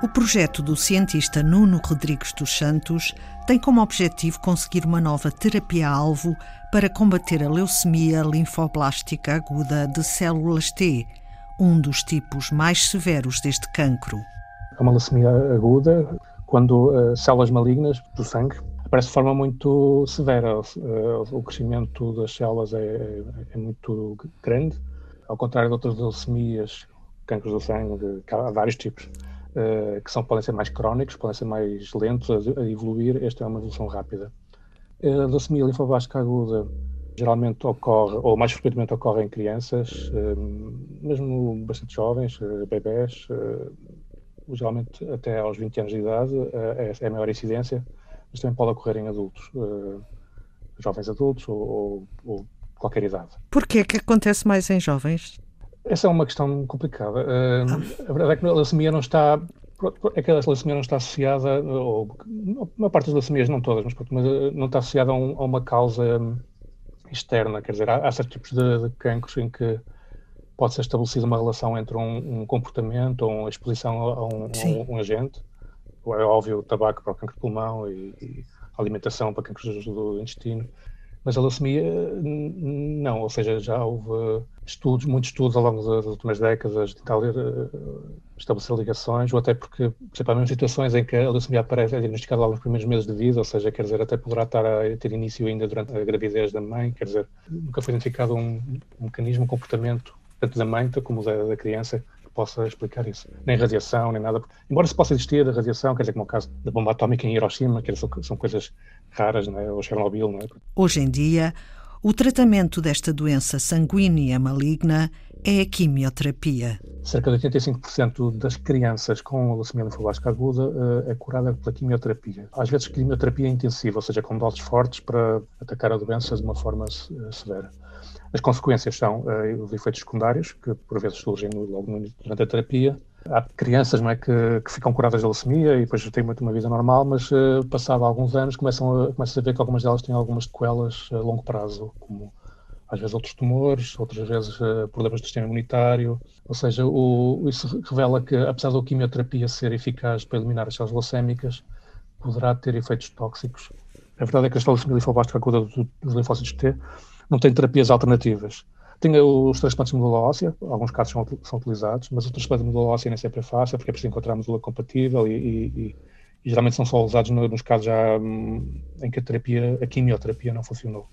O projeto do cientista Nuno Rodrigues dos Santos tem como objetivo conseguir uma nova terapia-alvo para combater a leucemia linfoblástica aguda de células T, um dos tipos mais severos deste cancro. É uma leucemia aguda quando uh, células malignas do sangue aparecem de forma muito severa. Uh, o crescimento das células é, é, é, muito grande, ao contrário de outras leucemias, cancros do sangue, há vários tipos. Uh, que são, podem ser mais crónicos, podem ser mais lentos a, a evoluir, esta é uma evolução rápida. A leucemia linfoblástica aguda geralmente ocorre, ou mais frequentemente ocorre em crianças, mesmo bastante jovens, bebés, geralmente até aos 20 anos de idade é, é a maior incidência, mas também pode ocorrer em adultos, jovens adultos ou, ou, ou qualquer idade. Porquê que acontece mais em jovens? Essa é uma questão complicada. Ah. A verdade é que a leucemia não está é que a leucemia não está associada, ou uma parte das leucemias, não todas, mas, mas não está associada a, um, a, uma causa externa. Quer dizer, há, há certos tipos de, de cancros em que pode ser estabelecida uma relação entre um, um comportamento ou uma exposição a um, a um, agente. É óbvio o tabaco para o cancro de pulmão e, e alimentação para cancros do intestino. Mas a leucemia, não, ou seja, já houve estudos, muitos estudos ao longo das últimas décadas de tentar eh, estabelecer ligações, ou até porque, principalmente em situações em que a leucemia aparece, é diagnosticada logo nos primeiros meses de vida, ou seja, quer dizer, até poderá estar a ter início ainda durante a gravidez da mãe, quer dizer, nunca foi identificado um, um mecanismo, um comportamento, tanto da mãe como da, da criança, possa explicar isso. Nem radiação, nem nada. Embora se possa existir a radiação, quer dizer, como o caso da bomba atómica em Hiroshima, que são, são coisas raras, não é? ou Chernobyl. Não é? Hoje em dia, o tratamento desta doença sanguínea maligna é a quimioterapia. Cerca de 85% das crianças com leucemia linfoblástica aguda uh, é curada pela quimioterapia. Às vezes, quimioterapia intensiva, ou seja, com doses fortes para atacar a doença de uma forma uh, severa. As consequências são uh, os efeitos secundários, que por vezes surgem logo durante a terapia. Há crianças é, que, que ficam curadas da leucemia e depois têm muito uma vida normal, mas uh, passado alguns anos começam a, começam a ver que algumas delas têm algumas sequelas a longo prazo, como às vezes outros tumores, outras vezes uh, problemas do sistema imunitário. Ou seja, o, isso revela que, apesar da quimioterapia ser eficaz para eliminar as células leucémicas, poderá ter efeitos tóxicos. A verdade é que a leucemia linfobástica aguda dos linfócitos T não tem terapias alternativas. Tem os transplantes de medula óssea, alguns casos são, são utilizados, mas o transplante de medula óssea nem sempre é fácil, porque é preciso encontrar medula compatível e, e, e geralmente são só usados no, nos casos já hum, em que a terapia, a quimioterapia não funcionou.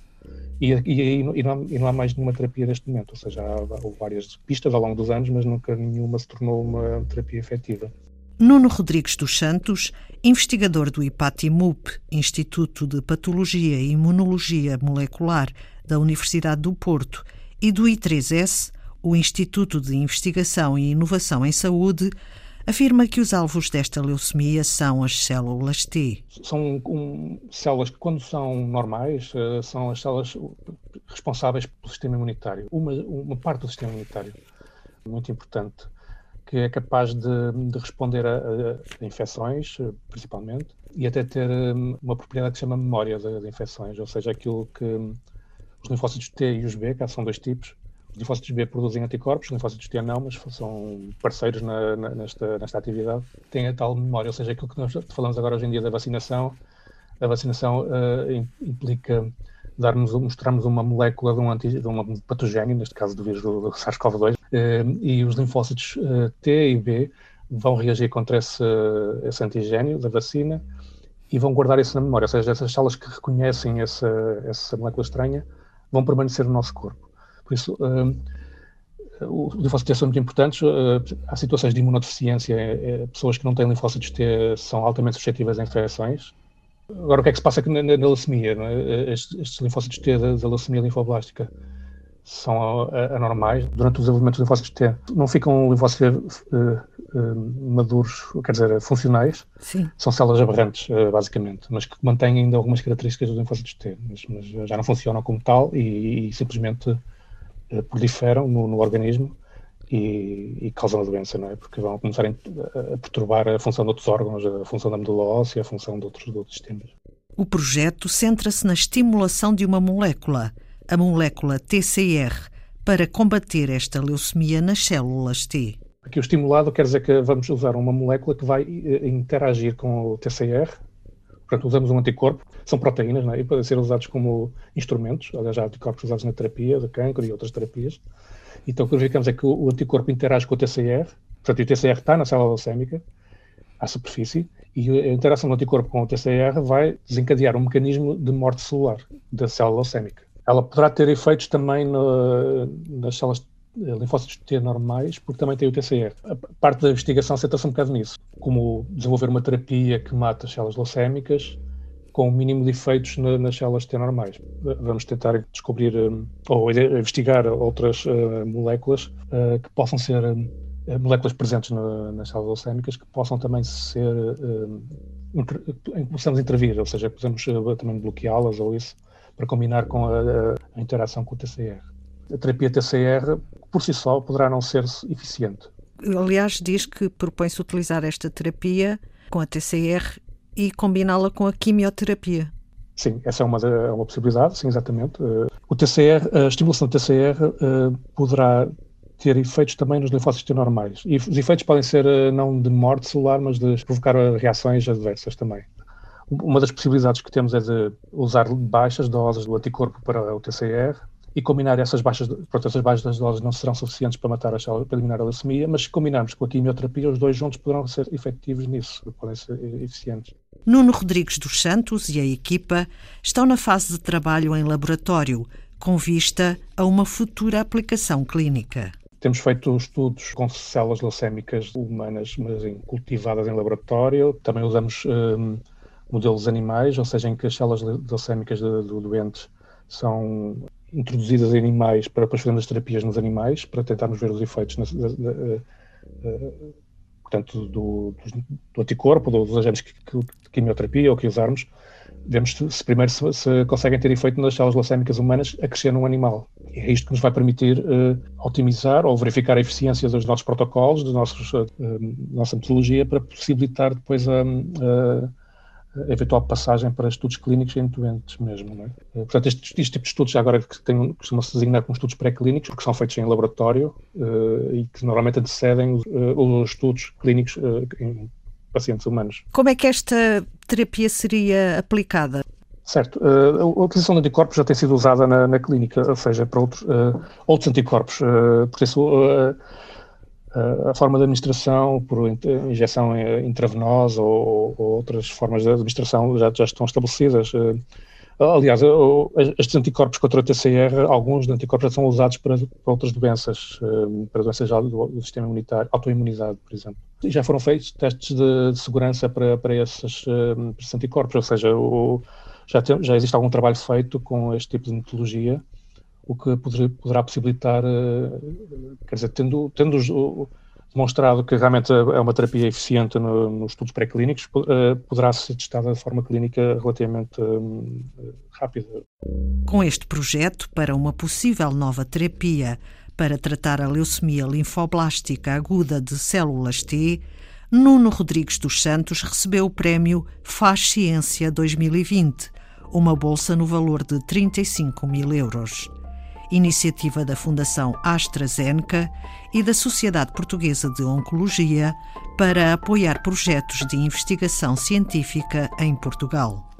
E, e, e, não há, e, não há, mais nenhuma terapia neste momento, ou seja, há, há várias pistas ao longo dos anos, mas nunca nenhuma se tornou uma terapia efetiva. Nuno Rodrigues dos Santos, investigador do IPATIMUP, Instituto de Patologia e Imunologia Molecular da Universidade do Porto, e do I3S, o Instituto de Investigação e Inovação em Saúde, afirma que os alvos desta leucemia são as células T. São um, células que, quando são normais, uh, são as células responsáveis pelo sistema imunitário. Uma, uma parte do sistema imunitário, muito importante que é capaz de, de responder a, a, infecções, principalmente, e até ter hum, uma propriedade que se chama memória de infecções, ou seja, aquilo que hum, os linfócitos T e os B, que são dois tipos, os linfócitos B produzem anticorpos, os linfócitos T não, mas são parceiros na, na, nesta, nesta atividade, têm a tal memória, ou seja, aquilo que nós falamos agora hoje em dia da vacinação, a vacinação uh, implica darmos, mostrarmos uma molécula de um, anti, de um patogénio, neste caso do vírus do, do SARS-CoV-2, eh, e os linfócitos eh, T e B vão reagir contra esse, esse antigênio da vacina e vão guardar isso na memória, ou seja, essas células que reconhecem essa, essa molécula estranha vão permanecer no nosso corpo. Por isso, um, eh, os linfócitos T são muito importantes. Uh, há situações de imunodeficiência, uh, pessoas que não têm linfócitos T são altamente suscetíveis a infecções, Agora, o que é que se passa na, na, na leucemia? É? Estes, estes, linfócitos T da, da leucemia linfoblástica são anormais. Durante o desenvolvimento dos linfócitos T, não ficam linfócitos uh, uh, maduros, quer dizer, funcionais. Sim. São células aberrantes, uh, basicamente, mas que mantêm ainda algumas características dos linfócitos T, mas, mas já não funcionam como tal e, e simplesmente proliferam no, no organismo e, e, causam a doença, não é? Porque vão começar a perturbar a função de outros órgãos, a função da medula óssea, a função de outros, de outros sistemas. O projeto centra-se na estimulação de uma molécula, a molécula TCR, para combater esta leucemia nas células T. Aqui o estimulado quer dizer que vamos usar uma molécula que vai eh, interagir com o TCR, portanto usamos um anticorpo, são proteínas, é? e podem ser usados como instrumentos, aliás, há anticorpos usados na terapia de câncer e outras terapias. Então o que verificamos é que o, anticorpo interage com o TCR, portanto o TCR está na célula leucémica, à superfície, e a interação do anticorpo com o TCR vai desencadear um mecanismo de morte celular da célula leucémica. Ela poderá ter efeitos também no, nas células eh, linfócitos T normais, porque também tem o TCR. A parte da investigação senta-se um bocado nisso, como desenvolver uma terapia que mata as células leucémicas com o mínimo de efeitos na, nas células T normais. Vamos tentar descobrir um, ou investigar outras uh, moléculas uh, que possam ser um, moléculas presentes na, nas células leucémicas que possam também ser em que possamos intervir, ou seja, podemos uh, também bloqueá-las ou isso para combinar com a, a interação com o TCR. A terapia TCR por si só poderá não ser eficiente. Aliás, diz que propõe-se utilizar esta terapia com a TCR e combiná-la com a quimioterapia. Sim, essa é uma, é uma possibilidade, sim, exatamente. Eh, o TCR, a estimulação do TCR eh, poderá ter efeitos também nos linfócitos normais. E os efeitos podem ser eh, não de morte celular, mas de provocar reações adversas também. Uma das possibilidades que temos é de usar baixas doses do anticorpo para o TCR e combinar essas baixas, pronto, essas baixas doses não serão suficientes para matar a célula, para eliminar a leucemia, mas se combinarmos com a quimioterapia, os dois juntos poderão ser efetivos nisso, podem ser eficientes. Nuno Rodrigues dos Santos e a equipa estão na fase de trabalho em laboratório, com vista a uma futura aplicação clínica. Temos feito estudos com células leucémicas humanas, mas cultivadas em laboratório. Também usamos um, modelos animais, ou seja, em que as células leucémicas do, do doente são introduzidas em animais para depois fazermos as terapias nos animais, para tentarmos ver os efeitos, na, uh, uh, portanto, do, do, anticorpo, dos agentes de quimioterapia ou que usarmos, vemos se primeiro se, se, conseguem ter efeito nas células leucémicas humanas a crescer num animal. E é isto que nos vai permitir uh, otimizar ou verificar a eficiência dos nossos protocolos, da nossa metodologia, para possibilitar depois a, a eventual passagem para estudos clínicos em doentes mesmo. É? Eh, portanto, este, este, tipo de estudos, agora que costuma-se designar como estudos pré-clínicos, porque são feitos em laboratório uh, e que normalmente antecedem os, uh, os estudos clínicos uh, em pacientes humanos. Como é que esta terapia seria aplicada? Certo. Uh, a utilização de anticorpos já tem sido usada na, na clínica, ou seja, para outros, outros anticorpos. Por isso, a forma de administração por injeção intravenosa ou, ou, outras formas de administração já, já estão estabelecidas. Eh, aliás, estes anticorpos contra o TCR, alguns anticorpos já são usados para, para outras doenças, eh, para doenças do, do sistema imunitário, autoimunidade, por exemplo. E já foram feitos testes de, de segurança para, para, esses, eh, para esses anticorpos, ou seja, o, já, tem, já existe algum trabalho feito com este tipo de metodologia o que poder, poderá possibilitar, eh, quer dizer, tendo, tendo demonstrado que realmente é uma terapia eficiente no, nos estudos pré-clínicos, eh, poderá ser testada de forma clínica relativamente eh, rápida. Com este projeto para uma possível nova terapia para tratar a leucemia linfoblástica aguda de células T, Nuno Rodrigues dos Santos recebeu o prémio Faz Ciência 2020, uma bolsa no valor de 35 mil euros iniciativa da Fundação AstraZeneca e da Sociedade Portuguesa de Oncologia para apoiar projetos de investigação científica em Portugal.